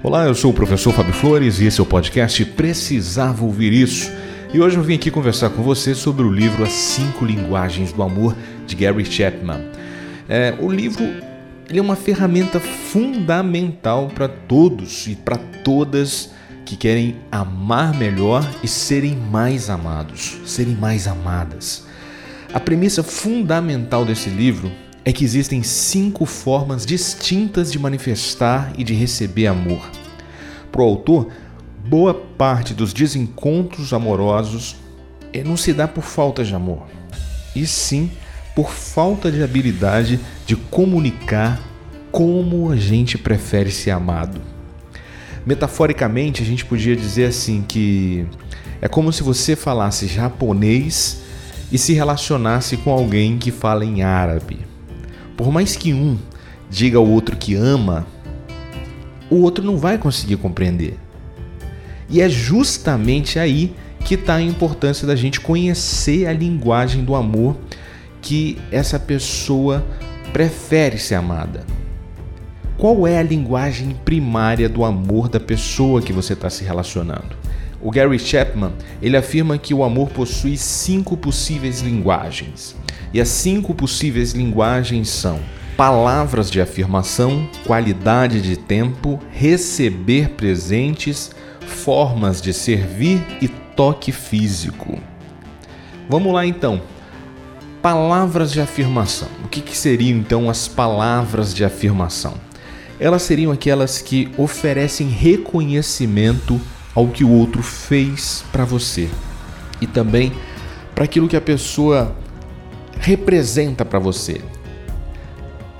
Olá, eu sou o professor Fábio Flores e esse é o podcast Precisava Ouvir Isso. E hoje eu vim aqui conversar com você sobre o livro As Cinco Linguagens do Amor, de Gary Chapman. É, o livro ele é uma ferramenta fundamental para todos e para todas que querem amar melhor e serem mais amados, serem mais amadas. A premissa fundamental desse livro é que existem cinco formas distintas de manifestar e de receber amor. Para o autor, boa parte dos desencontros amorosos eh, não se dá por falta de amor, e sim por falta de habilidade de comunicar como a gente prefere ser amado. Metaforicamente, a gente podia dizer assim que é como se você falasse japonês e se relacionasse com alguém que fala em árabe. Por mais que um diga ao outro que ama, o outro não vai conseguir compreender. E é justamente aí que está a importância da gente conhecer a linguagem do amor que essa pessoa prefere ser amada. Qual é a linguagem primária do amor da pessoa que você está se relacionando? O Gary Chapman ele afirma que o amor possui cinco possíveis linguagens. E as cinco possíveis linguagens são palavras de afirmação, qualidade de tempo, receber presentes, formas de servir e toque físico. Vamos lá então. Palavras de afirmação. O que, que seriam então as palavras de afirmação? Elas seriam aquelas que oferecem reconhecimento ao que o outro fez para você e também para aquilo que a pessoa representa para você.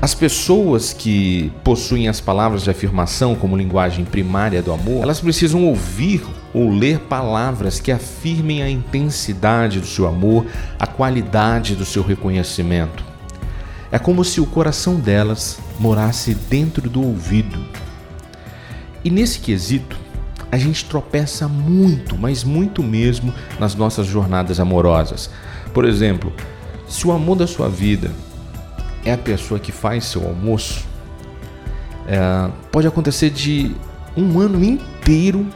As pessoas que possuem as palavras de afirmação como linguagem primária do amor, elas precisam ouvir ou ler palavras que afirmem a intensidade do seu amor, a qualidade do seu reconhecimento. É como se o coração delas morasse dentro do ouvido. E nesse quesito, a gente tropeça muito, mas muito mesmo nas nossas jornadas amorosas. Por exemplo, se o amor da sua vida é a pessoa que faz seu almoço, é, pode acontecer de um ano inteiro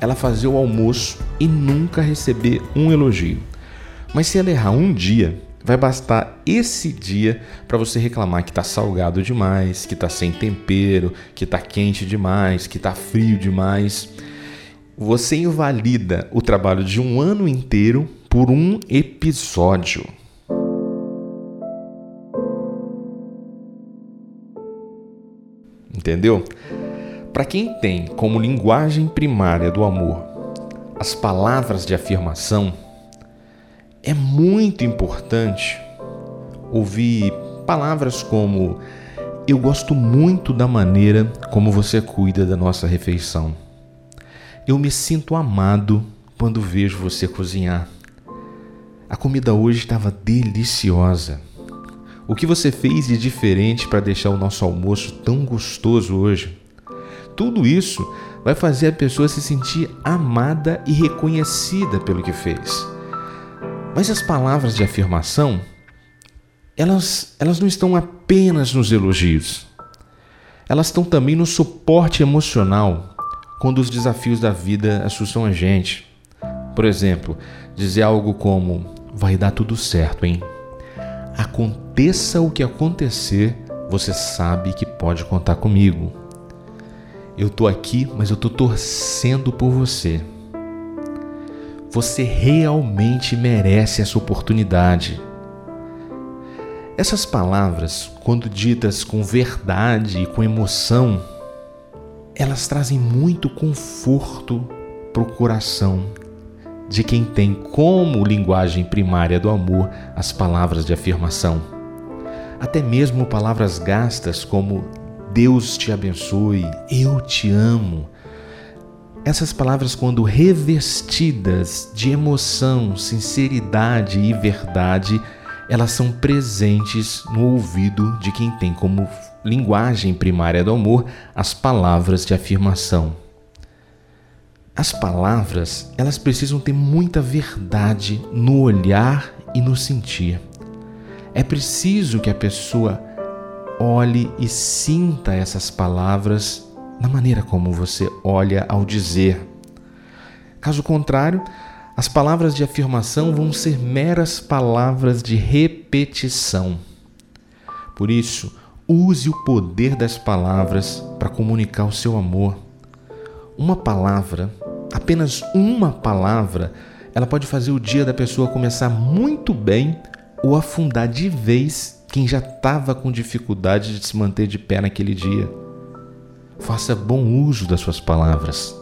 ela fazer o almoço e nunca receber um elogio. Mas se ela errar um dia, vai bastar esse dia para você reclamar que está salgado demais, que está sem tempero, que está quente demais, que está frio demais. Você invalida o trabalho de um ano inteiro por um episódio. Entendeu? Para quem tem como linguagem primária do amor as palavras de afirmação, é muito importante ouvir palavras como: Eu gosto muito da maneira como você cuida da nossa refeição. Eu me sinto amado quando vejo você cozinhar. A comida hoje estava deliciosa. O que você fez de diferente para deixar o nosso almoço tão gostoso hoje? Tudo isso vai fazer a pessoa se sentir amada e reconhecida pelo que fez. Mas as palavras de afirmação, elas, elas não estão apenas nos elogios. Elas estão também no suporte emocional quando os desafios da vida assustam a gente. Por exemplo, dizer algo como: vai dar tudo certo, hein? Aconteça o que acontecer, você sabe que pode contar comigo. Eu tô aqui, mas eu tô torcendo por você. Você realmente merece essa oportunidade. Essas palavras, quando ditas com verdade e com emoção, elas trazem muito conforto para o coração de quem tem como linguagem primária do amor as palavras de afirmação. Até mesmo palavras gastas como Deus te abençoe, eu te amo. Essas palavras, quando revestidas de emoção, sinceridade e verdade, elas são presentes no ouvido de quem tem como linguagem primária do amor as palavras de afirmação. As palavras, elas precisam ter muita verdade no olhar e no sentir. É preciso que a pessoa olhe e sinta essas palavras na maneira como você olha ao dizer. Caso contrário, as palavras de afirmação vão ser meras palavras de repetição. Por isso, use o poder das palavras para comunicar o seu amor. Uma palavra, apenas uma palavra, ela pode fazer o dia da pessoa começar muito bem ou afundar de vez quem já estava com dificuldade de se manter de pé naquele dia. Faça bom uso das suas palavras.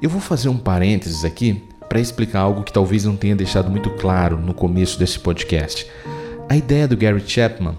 Eu vou fazer um parênteses aqui para explicar algo que talvez não tenha deixado muito claro no começo desse podcast. A ideia do Gary Chapman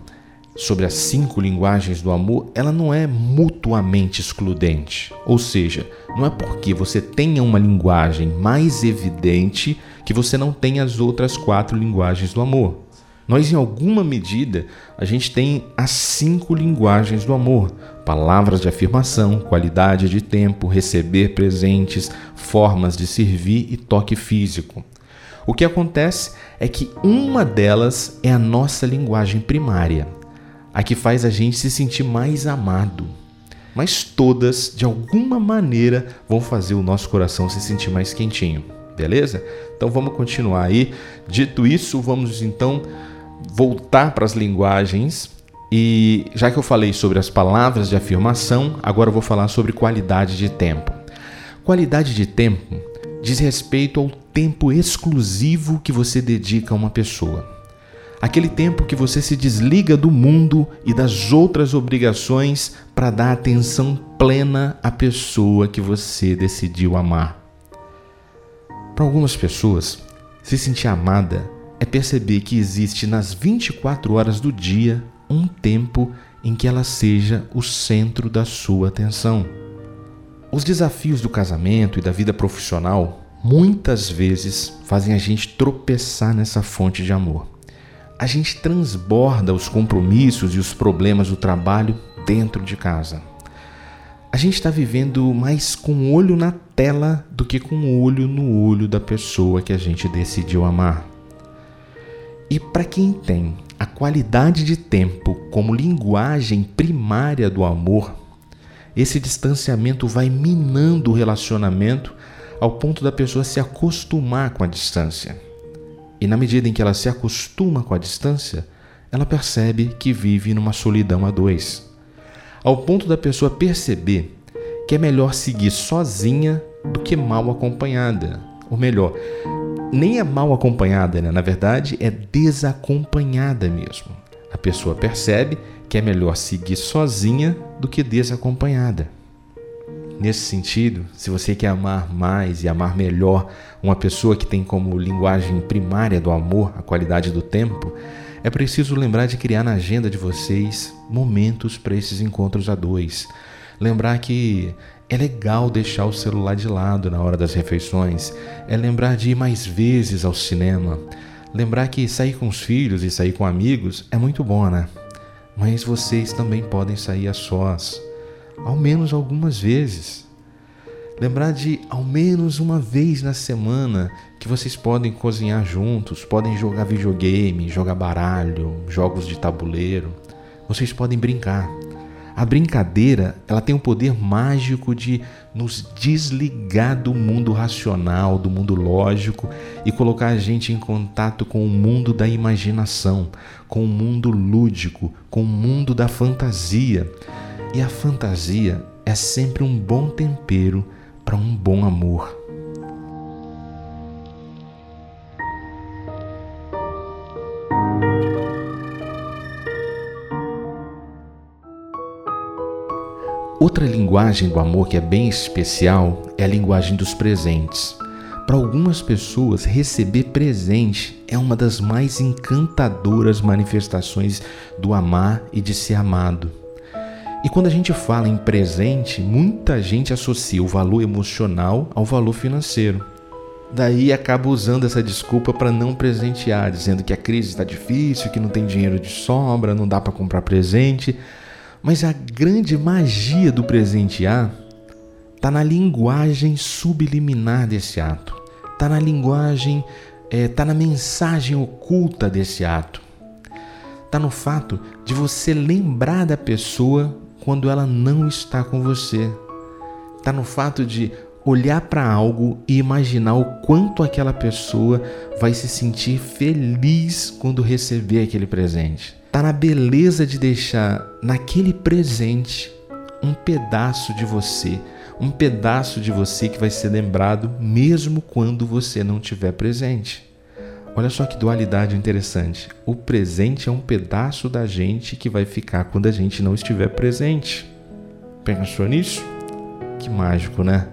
sobre as cinco linguagens do amor, ela não é mutuamente excludente. Ou seja, não é porque você tenha uma linguagem mais evidente que você não tem as outras quatro linguagens do amor. Nós, em alguma medida, a gente tem as cinco linguagens do amor: palavras de afirmação, qualidade de tempo, receber presentes, formas de servir e toque físico. O que acontece é que uma delas é a nossa linguagem primária, a que faz a gente se sentir mais amado. Mas todas, de alguma maneira, vão fazer o nosso coração se sentir mais quentinho, beleza? Então vamos continuar aí. Dito isso, vamos então voltar para as linguagens e já que eu falei sobre as palavras de afirmação, agora eu vou falar sobre qualidade de tempo. Qualidade de tempo diz respeito ao tempo exclusivo que você dedica a uma pessoa. Aquele tempo que você se desliga do mundo e das outras obrigações para dar atenção plena à pessoa que você decidiu amar. Para algumas pessoas, se sentir amada é perceber que existe nas 24 horas do dia um tempo em que ela seja o centro da sua atenção. Os desafios do casamento e da vida profissional muitas vezes fazem a gente tropeçar nessa fonte de amor. A gente transborda os compromissos e os problemas do trabalho dentro de casa. A gente está vivendo mais com o olho na tela do que com o olho no olho da pessoa que a gente decidiu amar. E para quem tem a qualidade de tempo como linguagem primária do amor, esse distanciamento vai minando o relacionamento ao ponto da pessoa se acostumar com a distância. E na medida em que ela se acostuma com a distância, ela percebe que vive numa solidão a dois. Ao ponto da pessoa perceber que é melhor seguir sozinha do que mal acompanhada. Ou melhor, nem é mal acompanhada, né? na verdade é desacompanhada mesmo. A pessoa percebe que é melhor seguir sozinha do que desacompanhada. Nesse sentido, se você quer amar mais e amar melhor uma pessoa que tem como linguagem primária do amor a qualidade do tempo, é preciso lembrar de criar na agenda de vocês momentos para esses encontros a dois. Lembrar que é legal deixar o celular de lado na hora das refeições, é lembrar de ir mais vezes ao cinema, lembrar que sair com os filhos e sair com amigos é muito bom, né? Mas vocês também podem sair a sós, ao menos algumas vezes. Lembrar de ao menos uma vez na semana que vocês podem cozinhar juntos, podem jogar videogame, jogar baralho, jogos de tabuleiro. Vocês podem brincar. A brincadeira, ela tem o poder mágico de nos desligar do mundo racional, do mundo lógico e colocar a gente em contato com o mundo da imaginação, com o mundo lúdico, com o mundo da fantasia. E a fantasia é sempre um bom tempero para um bom amor. Outra linguagem do amor que é bem especial é a linguagem dos presentes. Para algumas pessoas, receber presente é uma das mais encantadoras manifestações do amar e de ser amado. E quando a gente fala em presente, muita gente associa o valor emocional ao valor financeiro. Daí acaba usando essa desculpa para não presentear, dizendo que a crise está difícil, que não tem dinheiro de sobra, não dá para comprar presente. Mas a grande magia do presentear está na linguagem subliminar desse ato, está na linguagem, está é, tá na mensagem oculta desse ato, está no fato de você lembrar da pessoa quando ela não está com você, está no fato de olhar para algo e imaginar o quanto aquela pessoa vai se sentir feliz quando receber aquele presente. Está na beleza de deixar naquele presente um pedaço de você, um pedaço de você que vai ser lembrado mesmo quando você não estiver presente. Olha só que dualidade interessante. O presente é um pedaço da gente que vai ficar quando a gente não estiver presente. Pensou nisso? Que mágico, né?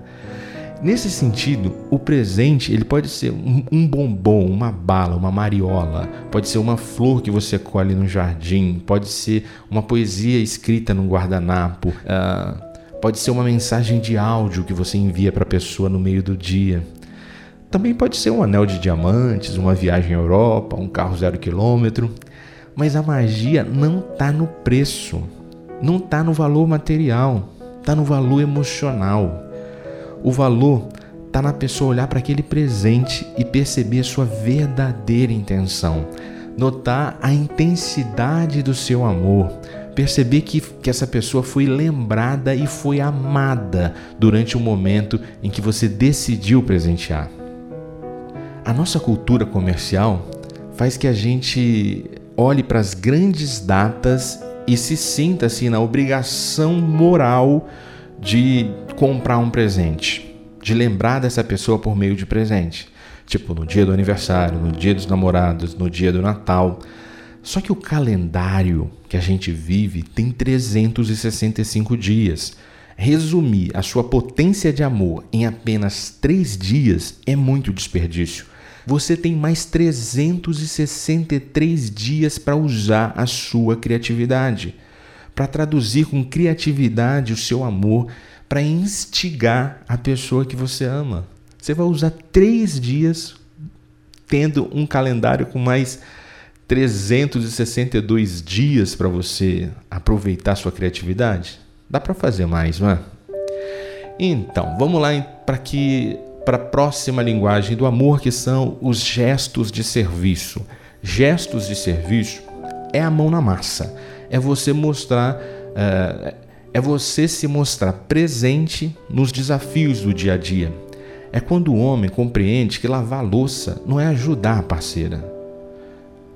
Nesse sentido, o presente ele pode ser um, um, bombom, uma bala, uma mariola, pode ser uma flor que você colhe no jardim, pode ser uma poesia escrita num guardanapo, uh, pode ser uma mensagem de áudio que você envia para a pessoa no meio do dia. Também pode ser um anel de diamantes, uma viagem à Europa, um carro zero quilômetro. Mas a magia não está no preço, não está no valor material, está no valor emocional. O valor está na pessoa olhar para aquele presente e perceber a sua verdadeira intenção, notar a intensidade do seu amor, perceber que, que essa pessoa foi lembrada e foi amada durante o momento em que você decidiu presentear. A nossa cultura comercial faz que a gente olhe para as grandes datas e se sinta assim na obrigação moral de comprar um presente, de lembrar dessa pessoa por meio de presente. Tipo, no dia do aniversário, no dia dos namorados, no dia do Natal. Só que o calendário que a gente vive tem 365 dias. Resumir a sua potência de amor em apenas três dias é muito desperdício. Você tem mais 363 dias para usar a sua criatividade, para traduzir com criatividade o seu amor para instigar a pessoa que você ama. Você vai usar três dias tendo um calendário com mais 362 dias para você aproveitar sua criatividade? Dá para fazer mais, não é? Então, vamos lá para que para a próxima linguagem do amor, que são os gestos de serviço. Gestos de serviço é a mão na massa, é você mostrar, uh, é você se mostrar presente nos desafios do dia a dia. É quando o homem compreende que lavar louça não é ajudar a parceira.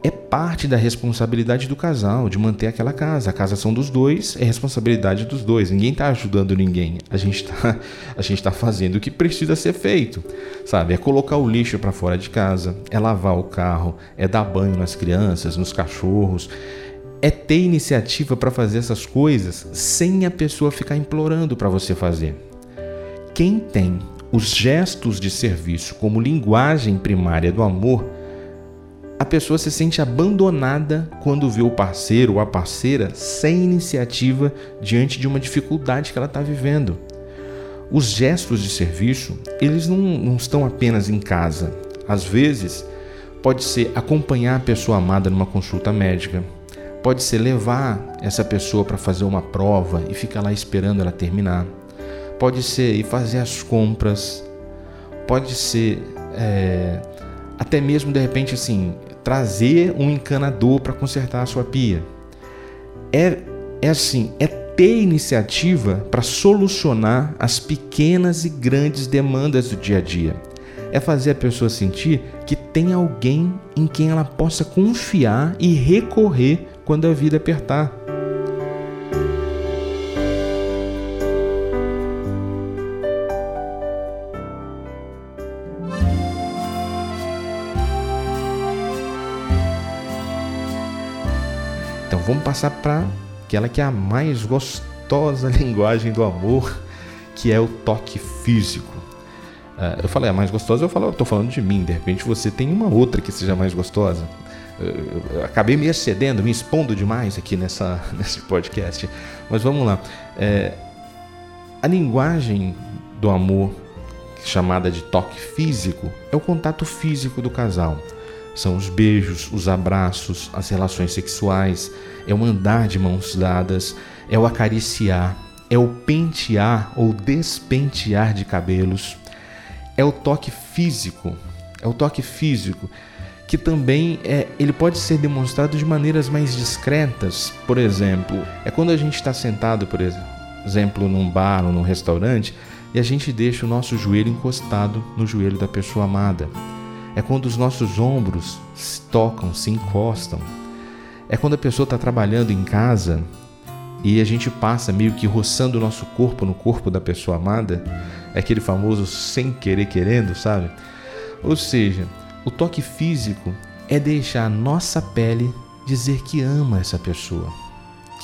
É parte da responsabilidade do casal de manter aquela casa. A casa são dos dois, é responsabilidade dos dois. Ninguém está ajudando ninguém. A gente está tá fazendo o que precisa ser feito, sabe? É colocar o lixo para fora de casa, é lavar o carro, é dar banho nas crianças, nos cachorros, é ter iniciativa para fazer essas coisas sem a pessoa ficar implorando para você fazer. Quem tem os gestos de serviço como linguagem primária do amor, a pessoa se sente abandonada quando vê o parceiro ou a parceira sem iniciativa diante de uma dificuldade que ela está vivendo. Os gestos de serviço, eles não, não estão apenas em casa. Às vezes, pode ser acompanhar a pessoa amada numa consulta médica, Pode ser levar essa pessoa para fazer uma prova e ficar lá esperando ela terminar. Pode ser ir fazer as compras. Pode ser é, até mesmo de repente assim trazer um encanador para consertar a sua pia. É, é assim, é ter iniciativa para solucionar as pequenas e grandes demandas do dia a dia. É fazer a pessoa sentir que tem alguém em quem ela possa confiar e recorrer quando a vida apertar. Vamos passar para aquela que é a mais gostosa linguagem do amor, que é o toque físico. Uh, eu falei a mais gostosa, eu falo, estou falando de mim. De repente você tem uma outra que seja mais gostosa eu acabei me excedendo, me expondo demais aqui nessa, nesse podcast. Mas vamos lá. É, a linguagem do amor, chamada de toque físico, é o contato físico do casal. São os beijos, os abraços, as relações sexuais, é o andar de mãos dadas, é o acariciar, é o pentear ou despentear de cabelos, é o toque físico, é o toque físico que também é, ele pode ser demonstrado de maneiras mais discretas. Por exemplo, é quando a gente está sentado, por exemplo, num bar ou num restaurante e a gente deixa o nosso joelho encostado no joelho da pessoa amada. É quando os nossos ombros se tocam, se encostam. É quando a pessoa está trabalhando em casa e a gente passa meio que roçando o nosso corpo no corpo da pessoa amada. É aquele famoso sem querer querendo, sabe? Ou seja, o toque físico é deixar a nossa pele dizer que ama essa pessoa,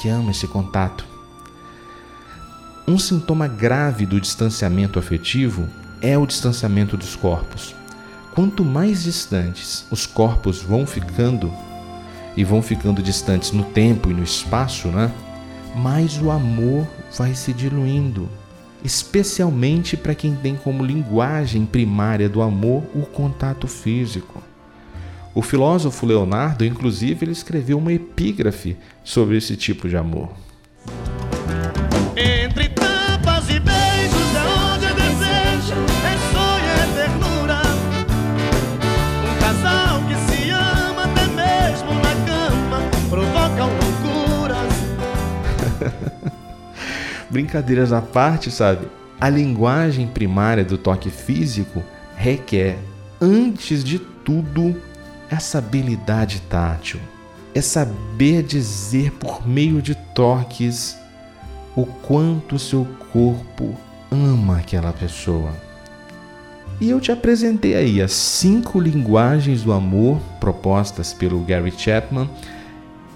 que ama esse contato. Um sintoma grave do distanciamento afetivo é o distanciamento dos corpos. Quanto mais distantes os corpos vão ficando e vão ficando distantes no tempo e no espaço, né? Mais o amor vai se diluindo, especialmente para quem tem como linguagem primária do amor o contato físico. O filósofo Leonardo, inclusive, ele escreveu uma epígrafe sobre esse tipo de amor. Entre Brincadeiras à parte, sabe? A linguagem primária do toque físico requer, antes de tudo, essa habilidade tátil. É saber dizer por meio de toques o quanto seu corpo ama aquela pessoa. E eu te apresentei aí as cinco linguagens do amor propostas pelo Gary Chapman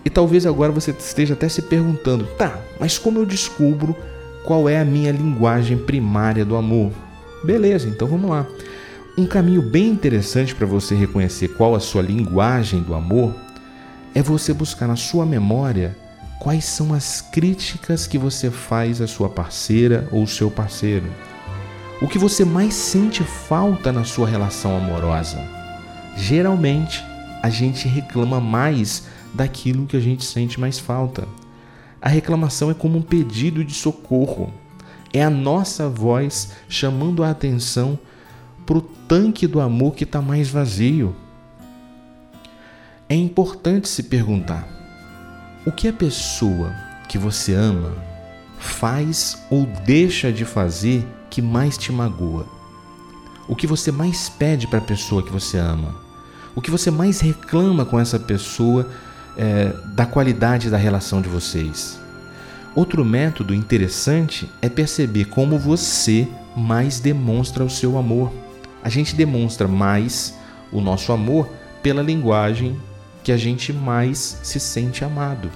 e talvez agora você esteja até se perguntando: tá, mas como eu descubro qual é a minha linguagem primária do amor? Beleza, então vamos lá. Um caminho bem interessante para você reconhecer qual a sua linguagem do amor é você buscar na sua memória quais são as críticas que você faz à sua parceira ou seu parceiro. O que você mais sente falta na sua relação amorosa. Geralmente, a gente reclama mais daquilo que a gente sente mais falta. A reclamação é como um pedido de socorro. É a nossa voz chamando a atenção para o tanque do amor que está mais vazio. É importante se perguntar: o que a pessoa que você ama faz ou deixa de fazer que mais te magoa? O que você mais pede para a pessoa que você ama? O que você mais reclama com essa pessoa é, da qualidade da relação de vocês. Outro método interessante é perceber como você mais demonstra o seu amor. A gente demonstra mais o nosso amor pela linguagem que a gente mais se sente amado.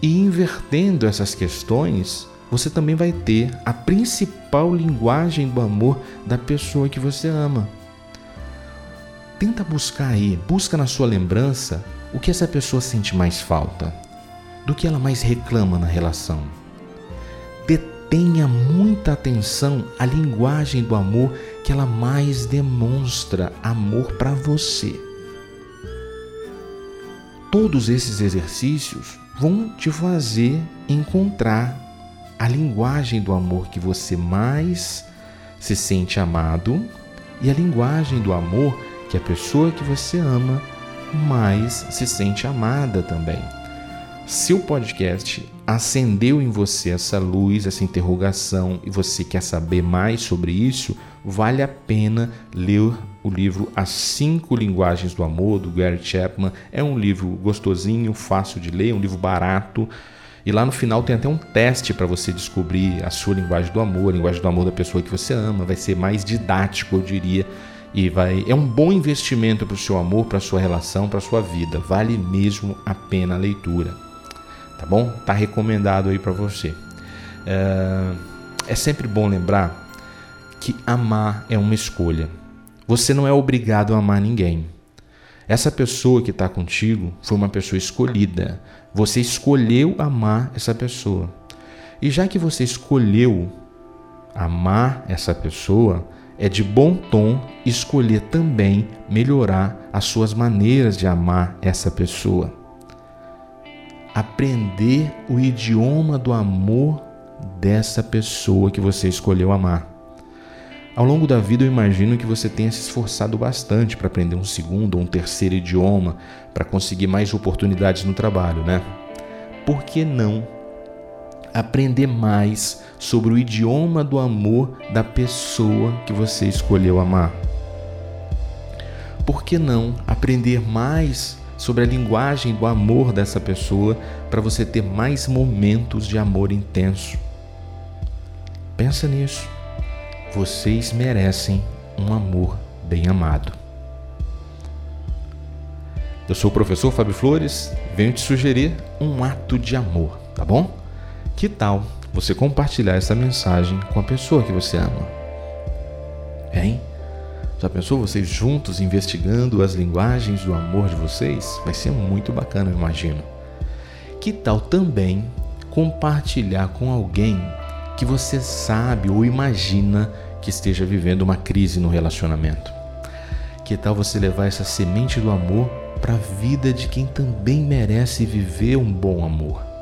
E invertendo essas questões, você também vai ter a principal linguagem do amor da pessoa que você ama. Tenta buscar aí, busca na sua lembrança o que essa pessoa sente mais falta? Do que ela mais reclama na relação? Detenha muita atenção à linguagem do amor que ela mais demonstra amor para você. Todos esses exercícios vão te fazer encontrar a linguagem do amor que você mais se sente amado e a linguagem do amor que a pessoa que você ama mais se sente amada também. Se o podcast acendeu em você essa luz, essa interrogação e você quer saber mais sobre isso, vale a pena ler o livro As Cinco Linguagens do Amor, do Gary Chapman. É um livro gostosinho, fácil de ler, um livro barato. E lá no final tem até um teste para você descobrir a sua linguagem do amor, a linguagem do amor da pessoa que você ama. Vai ser mais didático, eu diria e vai é um bom investimento para o seu amor, para a sua relação, para a sua vida. Vale mesmo a pena a leitura, tá bom? Tá recomendado aí para você. É, é sempre bom lembrar que amar é uma escolha. Você não é obrigado a amar ninguém. Essa pessoa que está contigo foi uma pessoa escolhida. Você escolheu amar essa pessoa. E já que você escolheu amar essa pessoa, é de bom tom escolher também melhorar as suas maneiras de amar essa pessoa. Aprender o idioma do amor dessa pessoa que você escolheu amar. Ao longo da vida, eu imagino que você tenha se esforçado bastante para aprender um segundo ou um terceiro idioma para conseguir mais oportunidades no trabalho, né? Por que não aprender mais sobre o idioma do amor da pessoa que você escolheu amar? Por que não aprender mais sobre a linguagem do amor dessa pessoa para você ter mais momentos de amor intenso? Pensa nisso. Vocês merecem um amor bem amado. Eu sou o professor Fábio Flores, venho te sugerir um ato de amor, tá bom? Que tal você compartilhar essa mensagem com a pessoa que você ama? Hein? Já pensou vocês juntos investigando as linguagens do amor de vocês? Vai ser muito bacana, eu imagino. Que tal também compartilhar com alguém que você sabe ou imagina que esteja vivendo uma crise no relacionamento? Que tal você levar essa semente do amor para a vida de quem também merece viver um bom amor?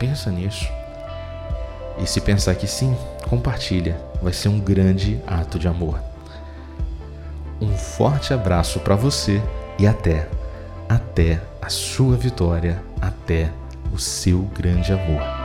Pensa nisso. E se pensar que sim, compartilha. Vai ser um grande ato de amor. Um forte abraço para você e até, até a sua vitória, até o seu grande amor.